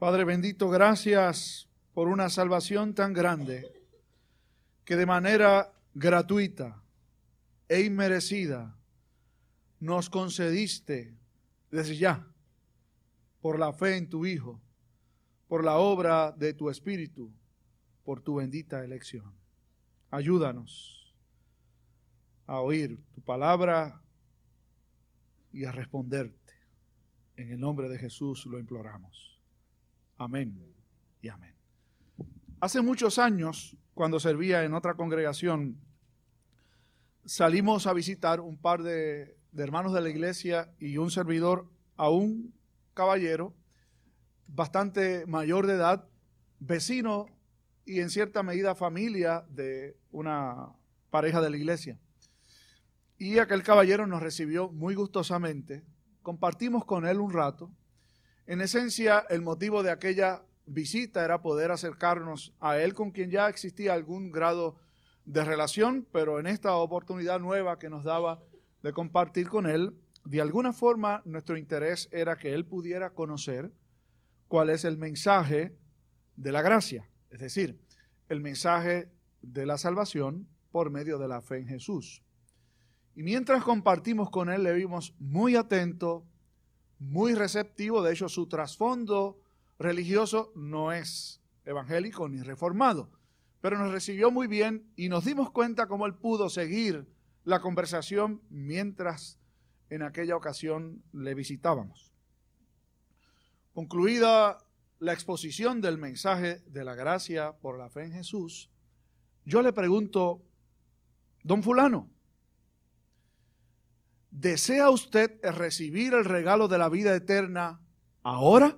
Padre bendito, gracias por una salvación tan grande que de manera gratuita e inmerecida nos concediste desde ya por la fe en tu Hijo, por la obra de tu Espíritu, por tu bendita elección. Ayúdanos a oír tu palabra y a responderte. En el nombre de Jesús lo imploramos. Amén y amén. Hace muchos años, cuando servía en otra congregación, salimos a visitar un par de, hermanos de la iglesia y un servidor a un caballero bastante mayor de edad, vecino y en cierta medida familia de una pareja de la iglesia. Y aquel caballero nos recibió muy gustosamente, compartimos con él un rato en esencia, el motivo de aquella visita era poder acercarnos a él con quien ya existía algún grado de relación, pero en esta oportunidad nueva que nos daba de compartir con él, de alguna forma nuestro interés era que él pudiera conocer cuál es el mensaje de la gracia, es decir, el mensaje de la salvación por medio de la fe en Jesús. Y mientras compartimos con él, le vimos muy atento, muy receptivo, de hecho su trasfondo religioso no es evangélico ni reformado, pero nos recibió muy bien y nos dimos cuenta cómo él pudo seguir la conversación mientras en aquella ocasión le visitábamos. Concluida la exposición del mensaje de la gracia por la fe en Jesús, yo le pregunto, don fulano, ¿Desea usted recibir el regalo de la vida eterna ahora?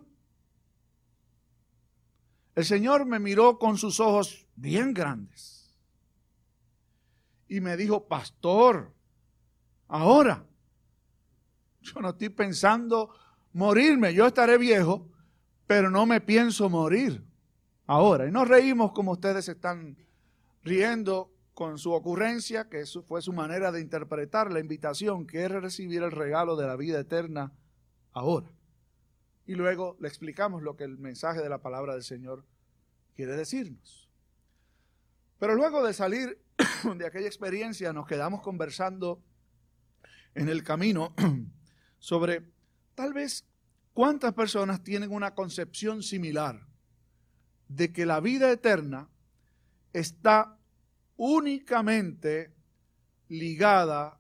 El Señor me miró con sus ojos bien grandes y me dijo, pastor, ahora. Yo no estoy pensando morirme, yo estaré viejo, pero no me pienso morir ahora. Y nos reímos como ustedes están riendo con su ocurrencia, que eso fue su manera de interpretar la invitación, que es recibir el regalo de la vida eterna ahora. Y luego le explicamos lo que el mensaje de la palabra del Señor quiere decirnos. Pero luego de salir de aquella experiencia nos quedamos conversando en el camino sobre tal vez cuántas personas tienen una concepción similar de que la vida eterna está únicamente ligada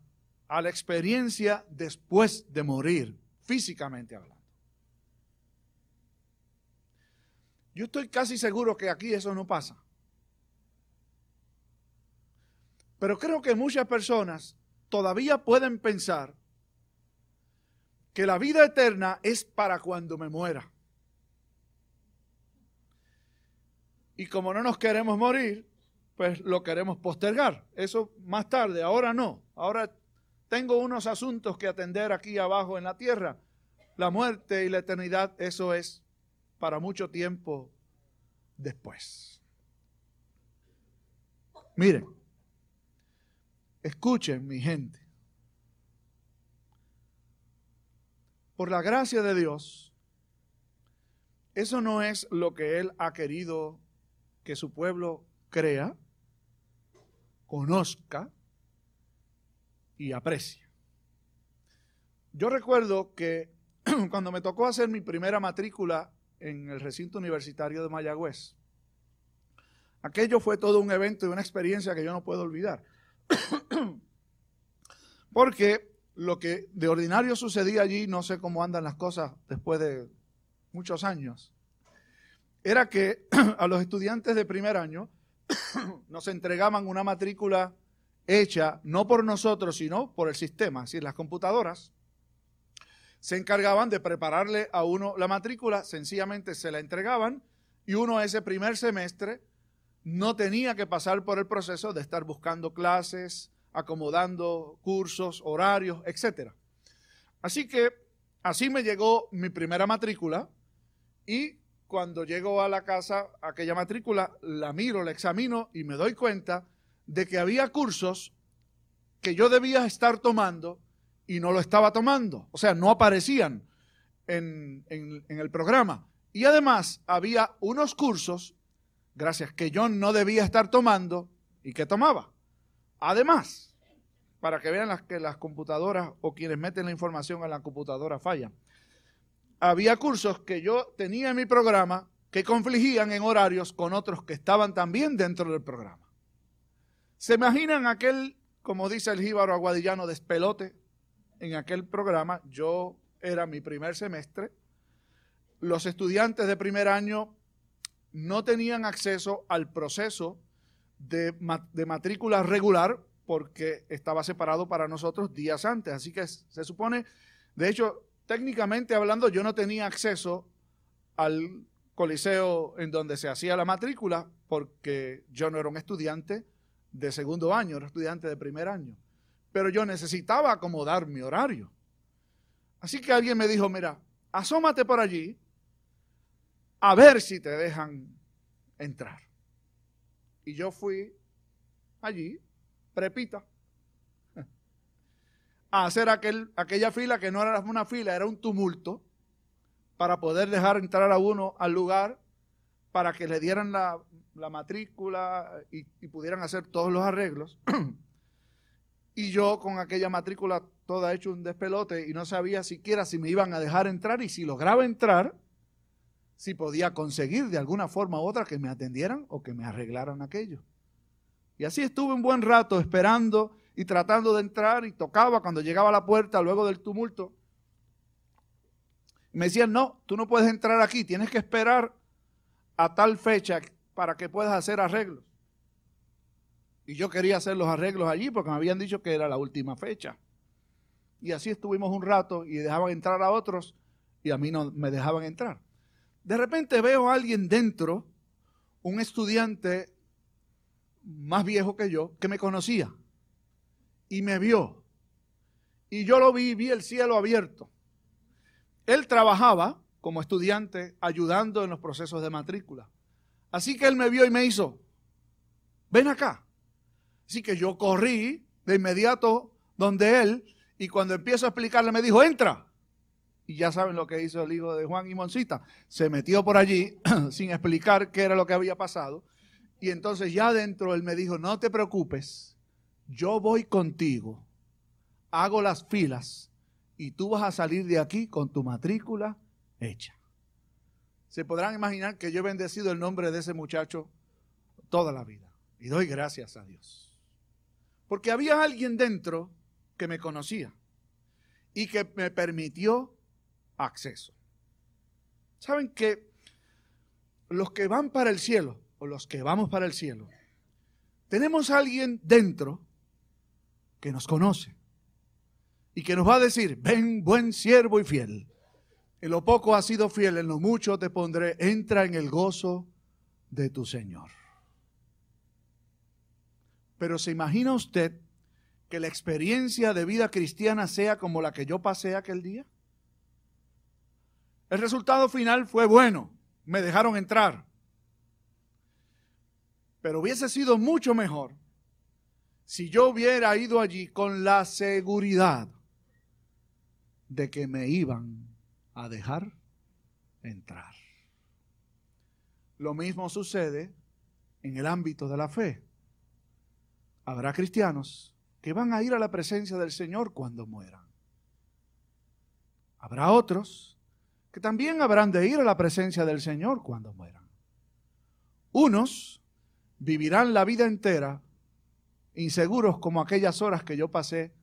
a la experiencia después de morir, físicamente hablando. Yo estoy casi seguro que aquí eso no pasa. Pero creo que muchas personas todavía pueden pensar que la vida eterna es para cuando me muera. Y como no nos queremos morir, pues lo queremos postergar. Eso más tarde, ahora no. Ahora tengo unos asuntos que atender aquí abajo en la tierra. La muerte y la eternidad, eso es para mucho tiempo después. Miren, escuchen mi gente. Por la gracia de Dios, eso no es lo que Él ha querido que su pueblo crea conozca y aprecie. Yo recuerdo que cuando me tocó hacer mi primera matrícula en el recinto universitario de Mayagüez, aquello fue todo un evento y una experiencia que yo no puedo olvidar. Porque lo que de ordinario sucedía allí, no sé cómo andan las cosas después de muchos años, era que a los estudiantes de primer año nos entregaban una matrícula hecha no por nosotros, sino por el sistema, decir, las computadoras se encargaban de prepararle a uno la matrícula, sencillamente se la entregaban y uno ese primer semestre no tenía que pasar por el proceso de estar buscando clases, acomodando cursos, horarios, etc. Así que así me llegó mi primera matrícula y cuando llego a la casa, aquella matrícula, la miro, la examino y me doy cuenta de que había cursos que yo debía estar tomando y no lo estaba tomando. O sea, no aparecían en, el programa. Y además había unos cursos, gracias, que yo no debía estar tomando y que tomaba. Además, para que vean las, que las computadoras o quienes meten la información en la computadora fallan. Había cursos que yo tenía en mi programa que confligían en horarios con otros que estaban también dentro del programa. ¿Se imaginan aquel, como dice el jíbaro aguadillano, despelote en aquel programa? Yo era mi primer semestre. Los estudiantes de primer año no tenían acceso al proceso de, de matrícula regular porque estaba separado para nosotros días antes. Así que se supone, de hecho, técnicamente hablando, yo no tenía acceso al coliseo en donde se hacía la matrícula porque yo no era un estudiante de segundo año, era estudiante de primer año. Pero yo necesitaba acomodar mi horario. Así que alguien me dijo, mira, asómate por allí a ver si te dejan entrar. Y yo fui allí, prepita, a hacer aquel, aquella fila que no era una fila, era un tumulto para poder dejar entrar a uno al lugar, para que le dieran la, matrícula y, pudieran hacer todos los arreglos. y yo con aquella matrícula toda hecho un despelote y no sabía siquiera si me iban a dejar entrar y si lograba entrar, si podía conseguir de alguna forma u otra que me atendieran o que me arreglaran aquello. Y así estuve un buen rato esperando y tratando de entrar y tocaba cuando llegaba a la puerta luego del tumulto me decían, no, tú no puedes entrar aquí, tienes que esperar a tal fecha para que puedas hacer arreglos. Y yo quería hacer los arreglos allí porque me habían dicho que era la última fecha. Y así estuvimos un rato y dejaban entrar a otros y a mí no me dejaban entrar. De repente veo a alguien dentro, un estudiante más viejo que yo, que me conocía y me vio. Y yo lo vi, vi el cielo abierto. Él trabajaba como estudiante ayudando en los procesos de matrícula. Así que él me vio y me hizo, ven acá. Así que yo corrí de inmediato donde él y cuando empiezo a explicarle me dijo, entra. Y ya saben lo que hizo el hijo de Juan y Moncita. Se metió por allí sin explicar qué era lo que había pasado. Y entonces ya adentro él me dijo, no te preocupes, yo voy contigo, hago las filas y tú vas a salir de aquí con tu matrícula hecha. Se podrán imaginar que yo he bendecido el nombre de ese muchacho toda la vida. Y doy gracias a Dios. Porque había alguien dentro que me conocía y que me permitió acceso. ¿Saben que los que van para el cielo o los que vamos para el cielo, tenemos a alguien dentro que nos conoce, y que nos va a decir, ven buen siervo y fiel. En lo poco has sido fiel, en lo mucho te pondré, entra en el gozo de tu Señor. Pero ¿se imagina usted que la experiencia de vida cristiana sea como la que yo pasé aquel día? El resultado final fue bueno, me dejaron entrar. Pero hubiese sido mucho mejor si yo hubiera ido allí con la seguridad de que me iban a dejar entrar. Lo mismo sucede en el ámbito de la fe. Habrá cristianos que van a ir a la presencia del Señor cuando mueran. Habrá otros que también habrán de ir a la presencia del Señor cuando mueran. Unos vivirán la vida entera inseguros como aquellas horas que yo pasé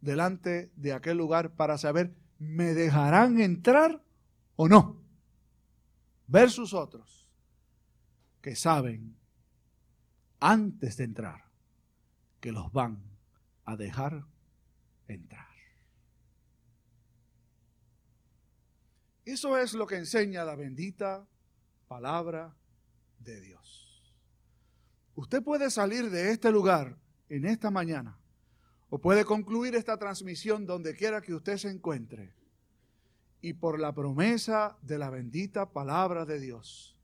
delante de aquel lugar para saber, ¿me dejarán entrar o no? Versus otros que saben antes de entrar que los van a dejar entrar. Eso es lo que enseña la bendita palabra de Dios. Usted puede salir de este lugar en esta mañana o puede concluir esta transmisión donde quiera que usted se encuentre. Y por la promesa de la bendita palabra de Dios,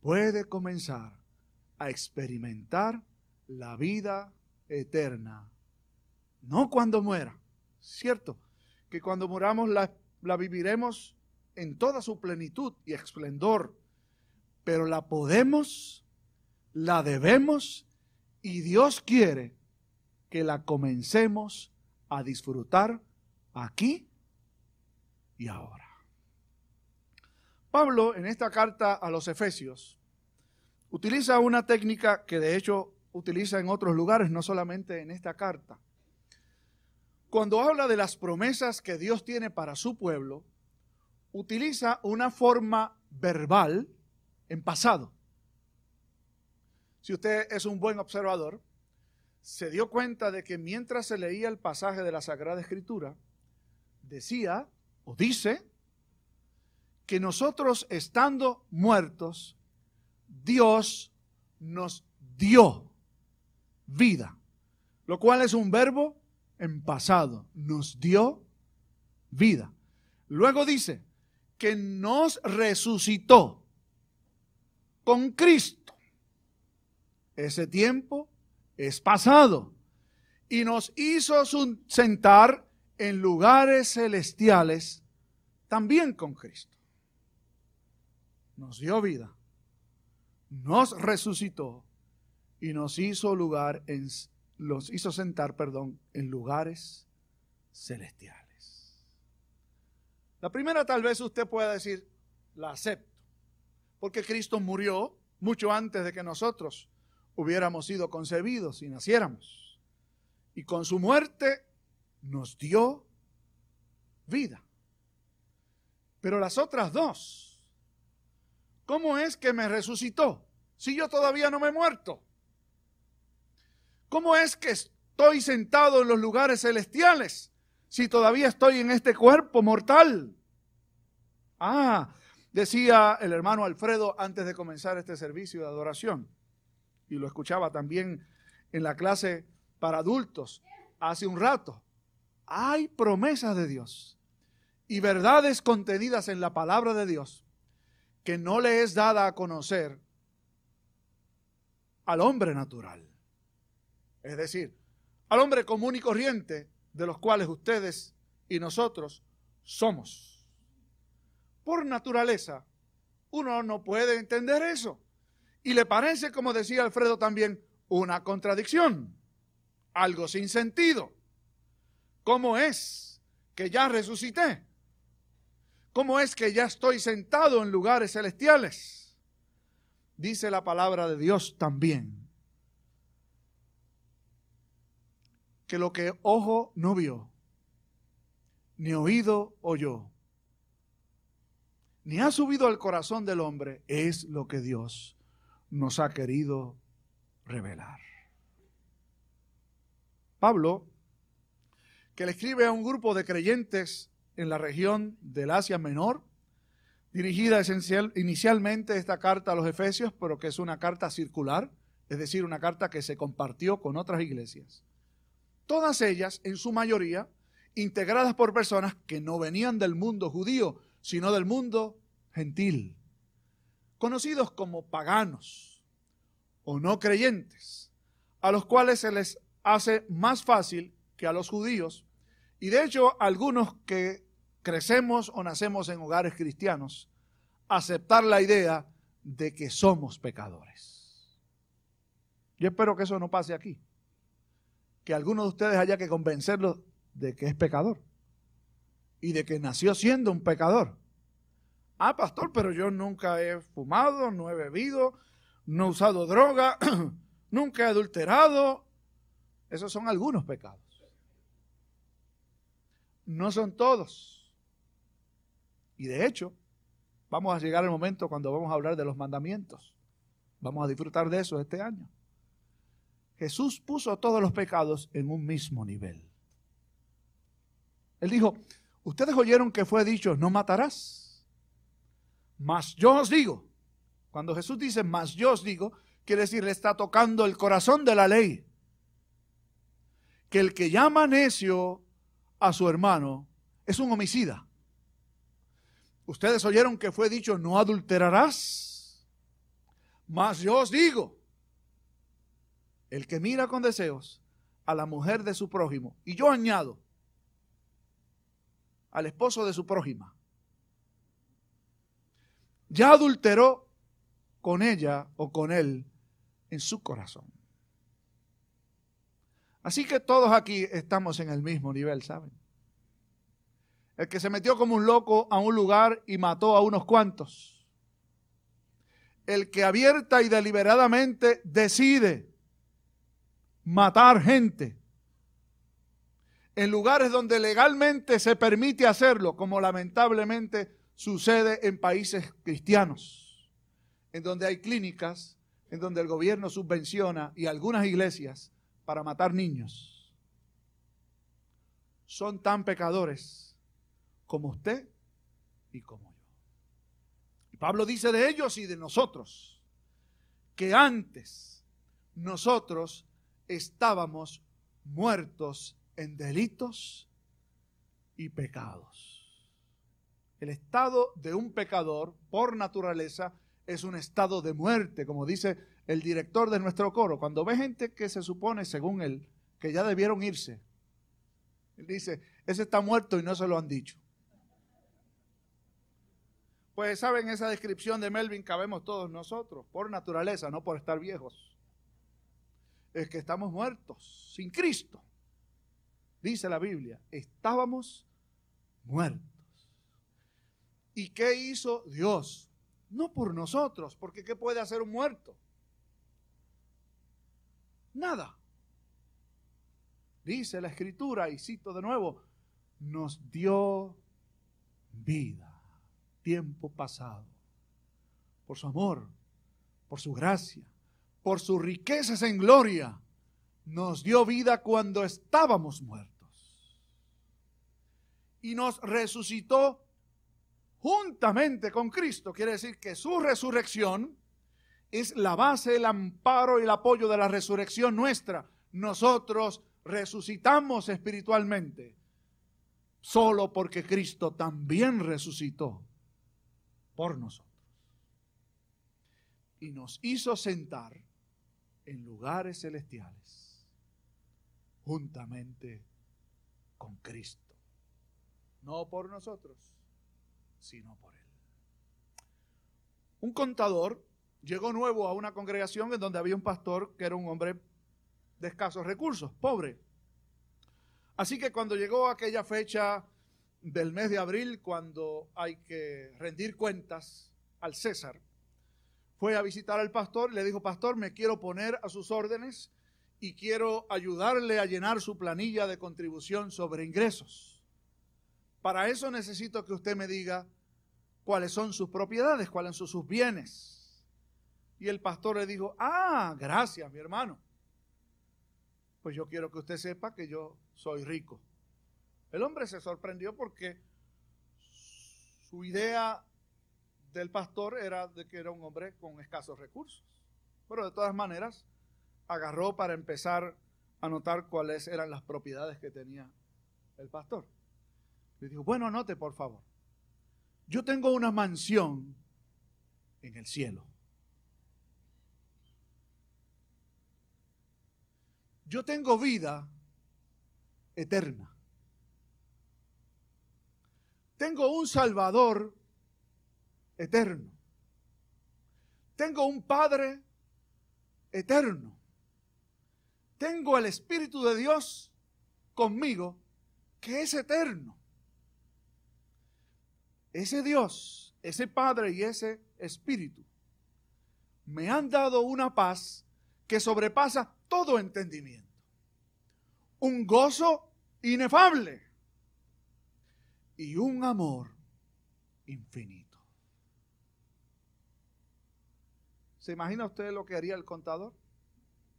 puede comenzar a experimentar la vida eterna. No cuando muera, ¿cierto? Que cuando muramos la, la viviremos en toda su plenitud y esplendor, pero la podemos, la debemos y Dios quiere que la comencemos a disfrutar aquí y ahora. Pablo en esta carta a los Efesios utiliza una técnica que de hecho utiliza en otros lugares, no solamente en esta carta. Cuando habla de las promesas que Dios tiene para su pueblo, utiliza una forma verbal en pasado. Si usted es un buen observador, se dio cuenta de que mientras se leía el pasaje de la Sagrada Escritura, decía o dice que nosotros estando muertos, Dios nos dio vida, lo cual es un verbo en pasado, nos dio vida. Luego dice que nos resucitó con Cristo. Ese tiempo es pasado y nos hizo sentar en lugares celestiales también con Cristo. Nos dio vida, nos resucitó y nos hizo lugar en los hizo sentar, perdón, en lugares celestiales. La primera tal vez usted pueda decir, la acepto, porque Cristo murió mucho antes de que nosotros hubiéramos sido concebidos y naciéramos. Y con su muerte nos dio vida. Pero las otras dos, ¿cómo es que me resucitó si yo todavía no me he muerto? ¿Cómo es que estoy sentado en los lugares celestiales si todavía estoy en este cuerpo mortal? Ah, decía el hermano Alfredo antes de comenzar este servicio de adoración, y lo escuchaba también en la clase para adultos hace un rato. Hay promesas de Dios y verdades contenidas en la palabra de Dios que no le es dada a conocer al hombre natural es decir, al hombre común y corriente de los cuales ustedes y nosotros somos. Por naturaleza, uno no puede entender eso. Y le parece, como decía Alfredo también, una contradicción, algo sin sentido. ¿Cómo es que ya resucité? ¿Cómo es que ya estoy sentado en lugares celestiales? Dice la palabra de Dios también que lo que ojo no vio, ni oído oyó, ni ha subido al corazón del hombre, es lo que Dios nos ha querido revelar. Pablo, que le escribe a un grupo de creyentes en la región del Asia Menor, dirigida esencial, inicialmente esta carta a los Efesios, pero que es una carta circular, es decir, una carta que se compartió con otras iglesias todas ellas, en su mayoría, integradas por personas que no venían del mundo judío, sino del mundo gentil, conocidos como paganos o no creyentes, a los cuales se les hace más fácil que a los judíos, y de hecho algunos que crecemos o nacemos en hogares cristianos, aceptar la idea de que somos pecadores. Yo espero que eso no pase aquí que alguno de ustedes haya que convencerlo de que es pecador y de que nació siendo un pecador. Ah, pastor, pero yo nunca he fumado, no he bebido, no he usado droga, nunca he adulterado. Esos son algunos pecados. No son todos. Y de hecho, vamos a llegar al momento cuando vamos a hablar de los mandamientos. Vamos a disfrutar de eso este año. Jesús puso todos los pecados en un mismo nivel. Él dijo, ustedes oyeron que fue dicho, no matarás. Mas yo os digo, cuando Jesús dice, mas yo os digo, quiere decir, le está tocando el corazón de la ley. Que el que llama necio a su hermano es un homicida. Ustedes oyeron que fue dicho, no adulterarás. Mas yo os digo, el que mira con deseos a la mujer de su prójimo, y yo añado, al esposo de su prójima, ya adulteró con ella o con él en su corazón. Así que todos aquí estamos en el mismo nivel, ¿saben? El que se metió como un loco a un lugar y mató a unos cuantos. El que abierta y deliberadamente decide matar gente en lugares donde legalmente se permite hacerlo, como lamentablemente sucede en países cristianos, en donde hay clínicas, en donde el gobierno subvenciona y algunas iglesias para matar niños. Son tan pecadores como usted y como yo. Y Pablo dice de ellos y de nosotros que antes nosotros estábamos muertos en delitos y pecados. El estado de un pecador, por naturaleza, es un estado de muerte, como dice el director de nuestro coro. Cuando ve gente que se supone, según él, que ya debieron irse, él dice, ese está muerto y no se lo han dicho. Pues saben, esa descripción de Melvin cabemos todos nosotros, por naturaleza, no por estar viejos. Es que estamos muertos, sin Cristo dice la Biblia, estábamos muertos. ¿Y qué hizo Dios? No por nosotros, porque ¿qué puede hacer un muerto? Nada. Dice la escritura, y cito de nuevo, nos dio vida, tiempo pasado, por su amor, por su gracia, por sus riquezas en gloria nos dio vida cuando estábamos muertos. Y nos resucitó juntamente con Cristo. Quiere decir que su resurrección es la base, el amparo y el apoyo de la resurrección nuestra. Nosotros resucitamos espiritualmente solo porque Cristo también resucitó por nosotros. Y nos hizo sentar en lugares celestiales juntamente con Cristo. No por nosotros, sino por Él. Un contador llegó nuevo a una congregación en donde había un pastor que era un hombre de escasos recursos, pobre. Así que cuando llegó aquella fecha del mes de abril, cuando hay que rendir cuentas al César, fue a visitar al pastor y le dijo, pastor, me quiero poner a sus órdenes y quiero ayudarle a llenar su planilla de contribución sobre ingresos. Para eso necesito que usted me diga cuáles son sus propiedades, cuáles son sus bienes. Y el pastor le dijo, ah, gracias, mi hermano. Pues yo quiero que usted sepa que yo soy rico. El hombre se sorprendió porque su idea del pastor era de que era un hombre con escasos recursos. Pero de todas maneras, agarró para empezar a notar cuáles eran las propiedades que tenía el pastor. Le dijo, bueno, anote por favor. Yo tengo una mansión en el cielo. Yo tengo vida eterna. Tengo un Salvador eterno. Tengo un Padre eterno tengo el Espíritu de Dios conmigo, que es eterno. Ese Dios, ese Padre y ese Espíritu me han dado una paz que sobrepasa todo entendimiento. Un gozo inefable y un amor infinito. ¿Se imagina usted lo que haría el contador?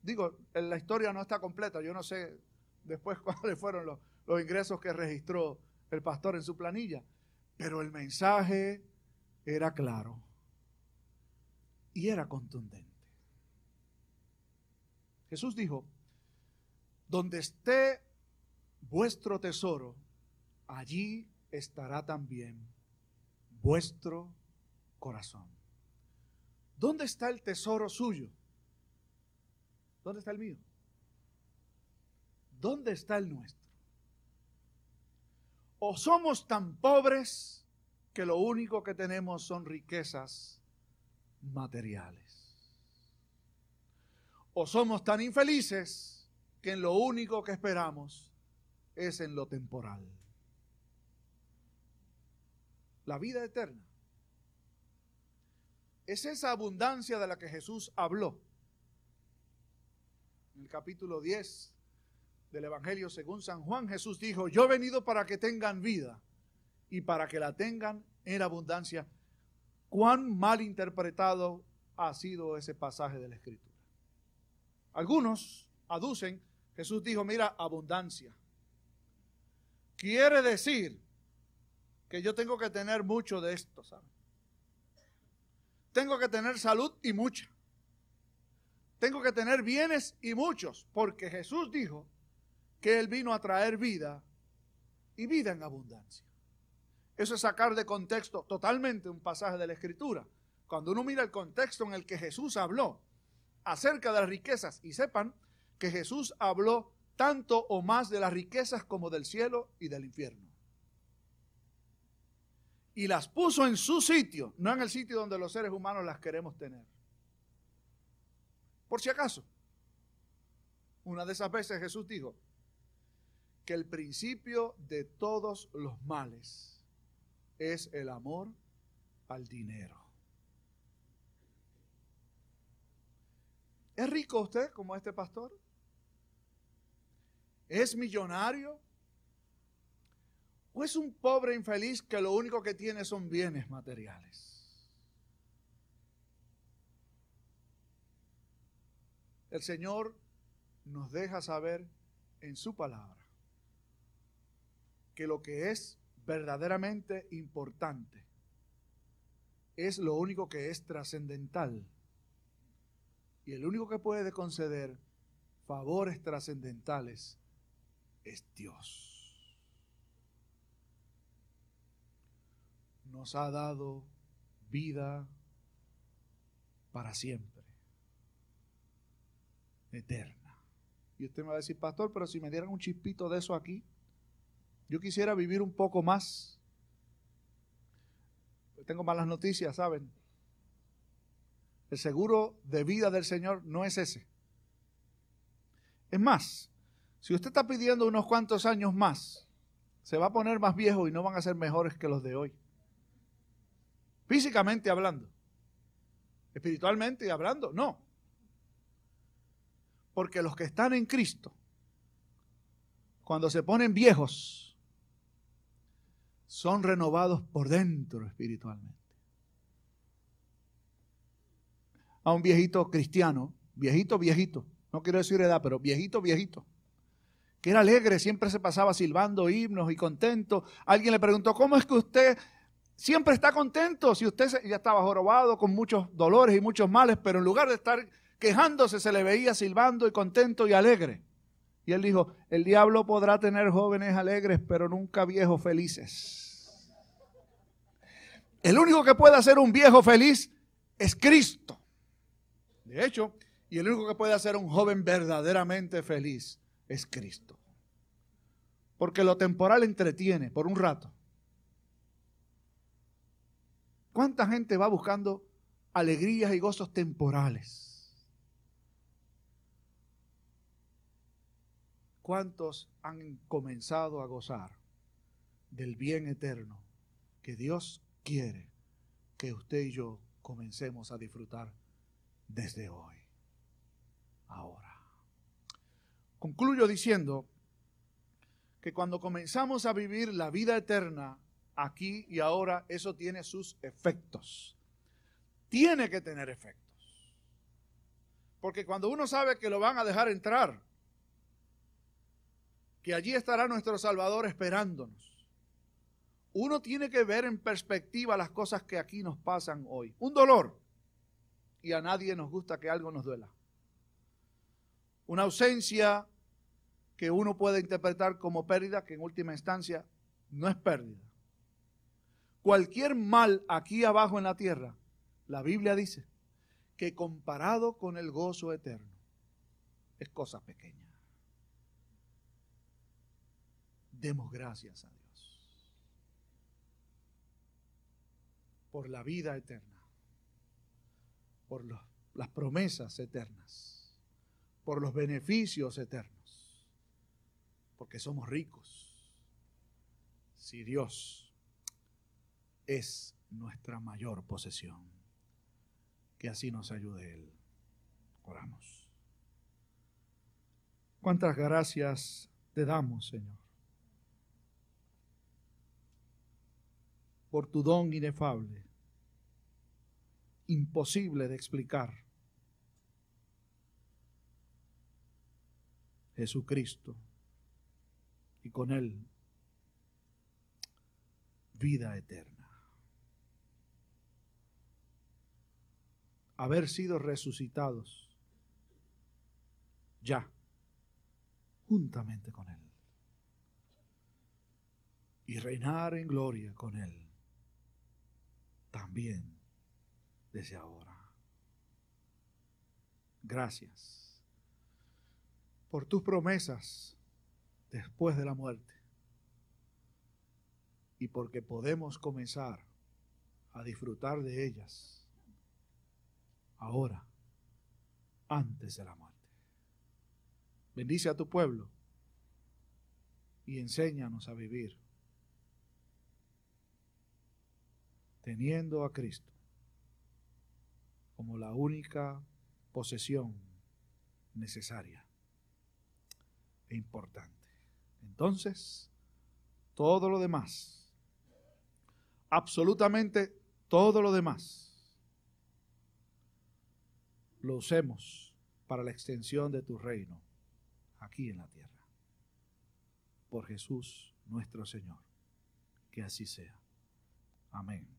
Digo, la historia no está completa, yo no sé después cuáles fueron los, los ingresos que registró el pastor en su planilla, pero el mensaje era claro y era contundente. Jesús dijo, donde esté vuestro tesoro, allí estará también vuestro corazón. ¿Dónde está el tesoro suyo? ¿Dónde está el mío? ¿Dónde está el nuestro? O somos tan pobres que lo único que tenemos son riquezas materiales. O somos tan infelices que en lo único que esperamos es en lo temporal. La vida eterna es esa abundancia de la que Jesús habló. En el capítulo 10 del Evangelio según San Juan, Jesús dijo, yo he venido para que tengan vida y para que la tengan en abundancia. ¿Cuán mal interpretado ha sido ese pasaje de la Escritura? Algunos aducen, Jesús dijo, mira, abundancia. Quiere decir que yo tengo que tener mucho de esto, ¿sabes? Tengo que tener salud y mucha. Tengo que tener bienes y muchos, porque Jesús dijo que Él vino a traer vida y vida en abundancia. Eso es sacar de contexto totalmente un pasaje de la Escritura. Cuando uno mira el contexto en el que Jesús habló acerca de las riquezas, y sepan que Jesús habló tanto o más de las riquezas como del cielo y del infierno. Y las puso en su sitio, no en el sitio donde los seres humanos las queremos tener. Por si acaso, una de esas veces Jesús dijo que el principio de todos los males es el amor al dinero. ¿Es rico usted como este pastor? ¿Es millonario? ¿O es un pobre infeliz que lo único que tiene son bienes materiales? El Señor nos deja saber en su palabra que lo que es verdaderamente importante es lo único que es trascendental. Y el único que puede conceder favores trascendentales es Dios. Nos ha dado vida para siempre, eterna. Y usted me va a decir, pastor, pero si me dieran un chispito de eso aquí, yo quisiera vivir un poco más. Tengo malas noticias, ¿saben? El seguro de vida del Señor no es ese. Es más, si usted está pidiendo unos cuantos años más, se va a poner más viejo y no van a ser mejores que los de hoy. Físicamente hablando. Espiritualmente hablando, no. Porque los que están en Cristo, cuando se ponen viejos, son renovados por dentro espiritualmente. A un viejito cristiano, viejito, viejito, no quiero decir edad, pero viejito, viejito, que era alegre, siempre se pasaba silbando himnos y contento. Alguien le preguntó, ¿cómo es que usted siempre está contento si usted ya estaba jorobado con muchos dolores y muchos males, pero en lugar de estar quejándose se le veía silbando y contento y alegre? Y él dijo, el diablo podrá tener jóvenes alegres, pero nunca viejos felices. El único que puede hacer un viejo feliz es Cristo. De hecho, y el único que puede hacer un joven verdaderamente feliz es Cristo. Porque lo temporal entretiene por un rato. ¿Cuánta gente va buscando alegrías y gozos temporales? ¿Cuántos han comenzado a gozar del bien eterno que Dios quiere que usted y yo comencemos a disfrutar desde hoy? Ahora. Concluyo diciendo que cuando comenzamos a vivir la vida eterna aquí y ahora, eso tiene sus efectos. Tiene que tener efectos. Porque cuando uno sabe que lo van a dejar entrar, que allí estará nuestro Salvador esperándonos. Uno tiene que ver en perspectiva las cosas que aquí nos pasan hoy. Un dolor. Y a nadie nos gusta que algo nos duela. Una ausencia que uno puede interpretar como pérdida, que en última instancia no es pérdida. Cualquier mal aquí abajo en la tierra, la Biblia dice que comparado con el gozo eterno, es cosa pequeña. Demos gracias a Dios. por la vida eterna, por las promesas eternas, por los beneficios eternos, porque somos ricos. Si Dios es nuestra mayor posesión, que así nos ayude Él. Oramos. ¿Cuántas gracias te damos, Señor? Por tu don inefable, imposible de explicar. Jesucristo y con Él vida eterna. Haber sido resucitados ya juntamente con Él. Y reinar en gloria con Él también desde ahora. Gracias por tus promesas después de la muerte y porque podemos comenzar a disfrutar de ellas ahora, antes de la muerte. Bendice a tu pueblo y enséñanos a vivir teniendo a Cristo como la única posesión necesaria e importante. Entonces, todo lo demás, absolutamente todo lo demás, lo usemos para la extensión de tu reino aquí en la tierra. Por Jesús nuestro Señor. Que así sea. Amén.